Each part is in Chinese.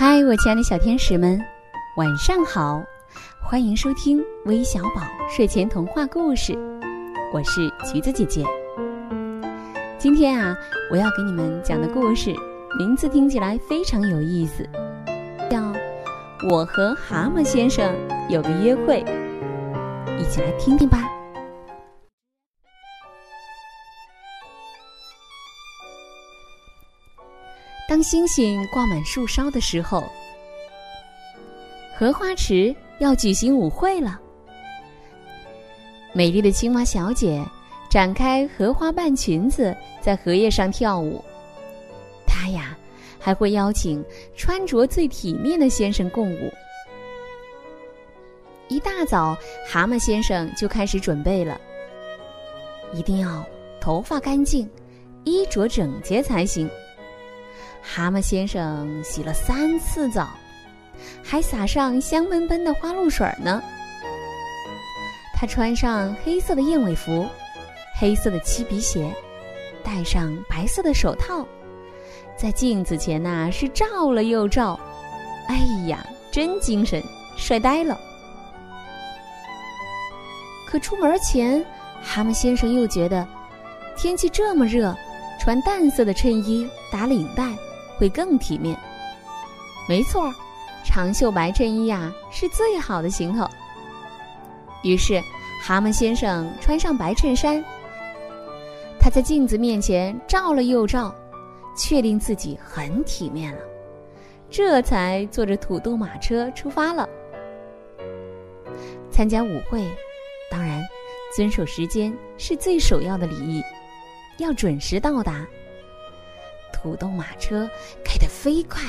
嗨，我亲爱的小天使们，晚上好！欢迎收听微小宝睡前童话故事，我是橘子姐姐。今天啊，我要给你们讲的故事名字听起来非常有意思，叫《我和蛤蟆先生有个约会》，一起来听听吧。当星星挂满树梢的时候，荷花池要举行舞会了。美丽的青蛙小姐展开荷花瓣裙子，在荷叶上跳舞。她呀，还会邀请穿着最体面的先生共舞。一大早，蛤蟆先生就开始准备了，一定要头发干净，衣着整洁才行。蛤蟆先生洗了三次澡，还撒上香喷喷的花露水呢。他穿上黑色的燕尾服，黑色的漆皮鞋，戴上白色的手套，在镜子前呐是照了又照，哎呀，真精神，帅呆了。可出门前，蛤蟆先生又觉得天气这么热，穿淡色的衬衣，打领带。会更体面，没错，长袖白衬衣呀是最好的行头。于是，蛤蟆先生穿上白衬衫，他在镜子面前照了又照，确定自己很体面了，这才坐着土豆马车出发了。参加舞会，当然，遵守时间是最首要的礼仪，要准时到达。土豆马车开得飞快，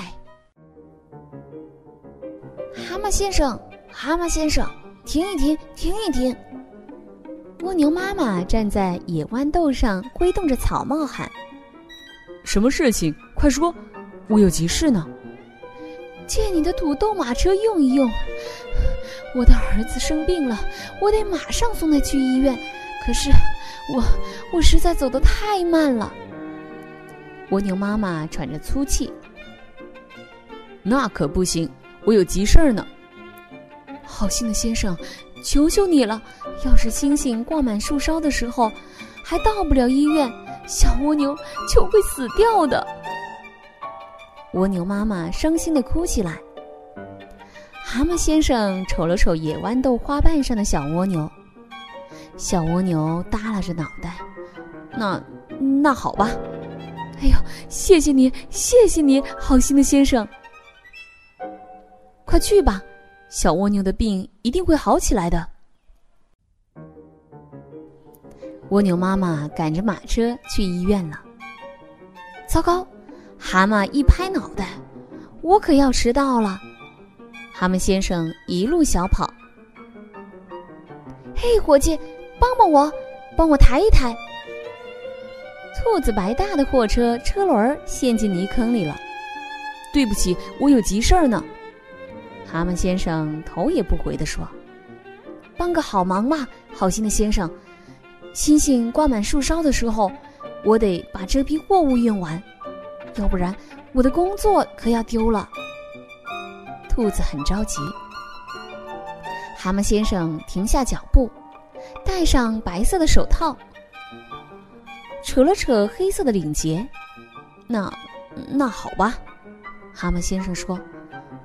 蛤蟆先生，蛤蟆先生，停一停，停一停！蜗牛妈妈站在野豌豆上，挥动着草帽喊：“什么事情？快说，我有急事呢。”借你的土豆马车用一用，我的儿子生病了，我得马上送他去医院。可是，我我实在走得太慢了。蜗牛妈妈喘着粗气，那可不行，我有急事儿呢。好心的先生，求求你了，要是星星挂满树梢的时候，还到不了医院，小蜗牛就会死掉的。蜗牛妈妈伤心的哭起来。蛤蟆先生瞅了瞅野豌豆花瓣上的小蜗牛，小蜗牛耷拉着脑袋，那那好吧。哎呦，谢谢你，谢谢你，好心的先生。快去吧，小蜗牛的病一定会好起来的。蜗牛妈妈赶着马车去医院了。糟糕，蛤蟆一拍脑袋，我可要迟到了。蛤蟆先生一路小跑。嘿，伙计，帮帮我，帮我抬一抬。兔子白大的货车车轮陷进泥坑里了，对不起，我有急事儿呢。蛤蟆先生头也不回地说：“帮个好忙嘛，好心的先生。星星挂满树梢的时候，我得把这批货物运完，要不然我的工作可要丢了。”兔子很着急。蛤蟆先生停下脚步，戴上白色的手套。扯了扯黑色的领结，那那好吧，蛤蟆先生说，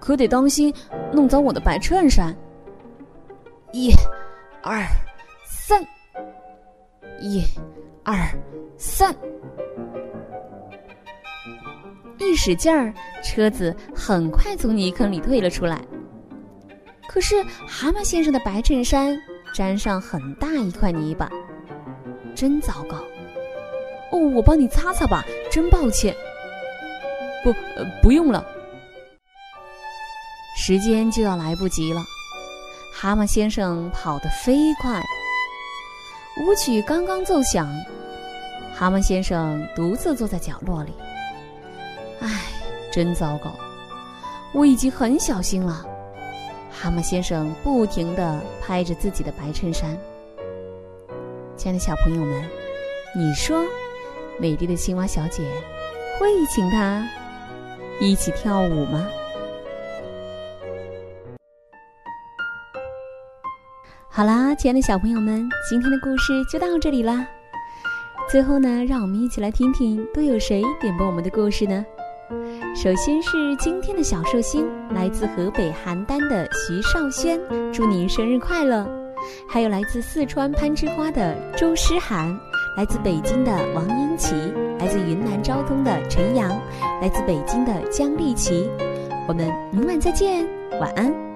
可得当心弄脏我的白衬衫。一、二、三，一、二、三，一使劲儿，车子很快从泥坑里退了出来。可是蛤蟆先生的白衬衫沾上很大一块泥巴，真糟糕。哦，我帮你擦擦吧，真抱歉。不，呃，不用了。时间就要来不及了，蛤蟆先生跑得飞快。舞曲刚刚奏响，蛤蟆先生独自坐在角落里。唉，真糟糕！我已经很小心了。蛤蟆先生不停地拍着自己的白衬衫。亲爱的小朋友们，你说？美丽的青蛙小姐，会请他一起跳舞吗？好啦，亲爱的小朋友们，今天的故事就到这里啦。最后呢，让我们一起来听听都有谁点播我们的故事呢？首先是今天的小寿星，来自河北邯郸的徐少轩，祝您生日快乐。还有来自四川攀枝花的周诗涵。来自北京的王英奇，来自云南昭通的陈阳，来自北京的江丽琪。我们明晚再见，晚安。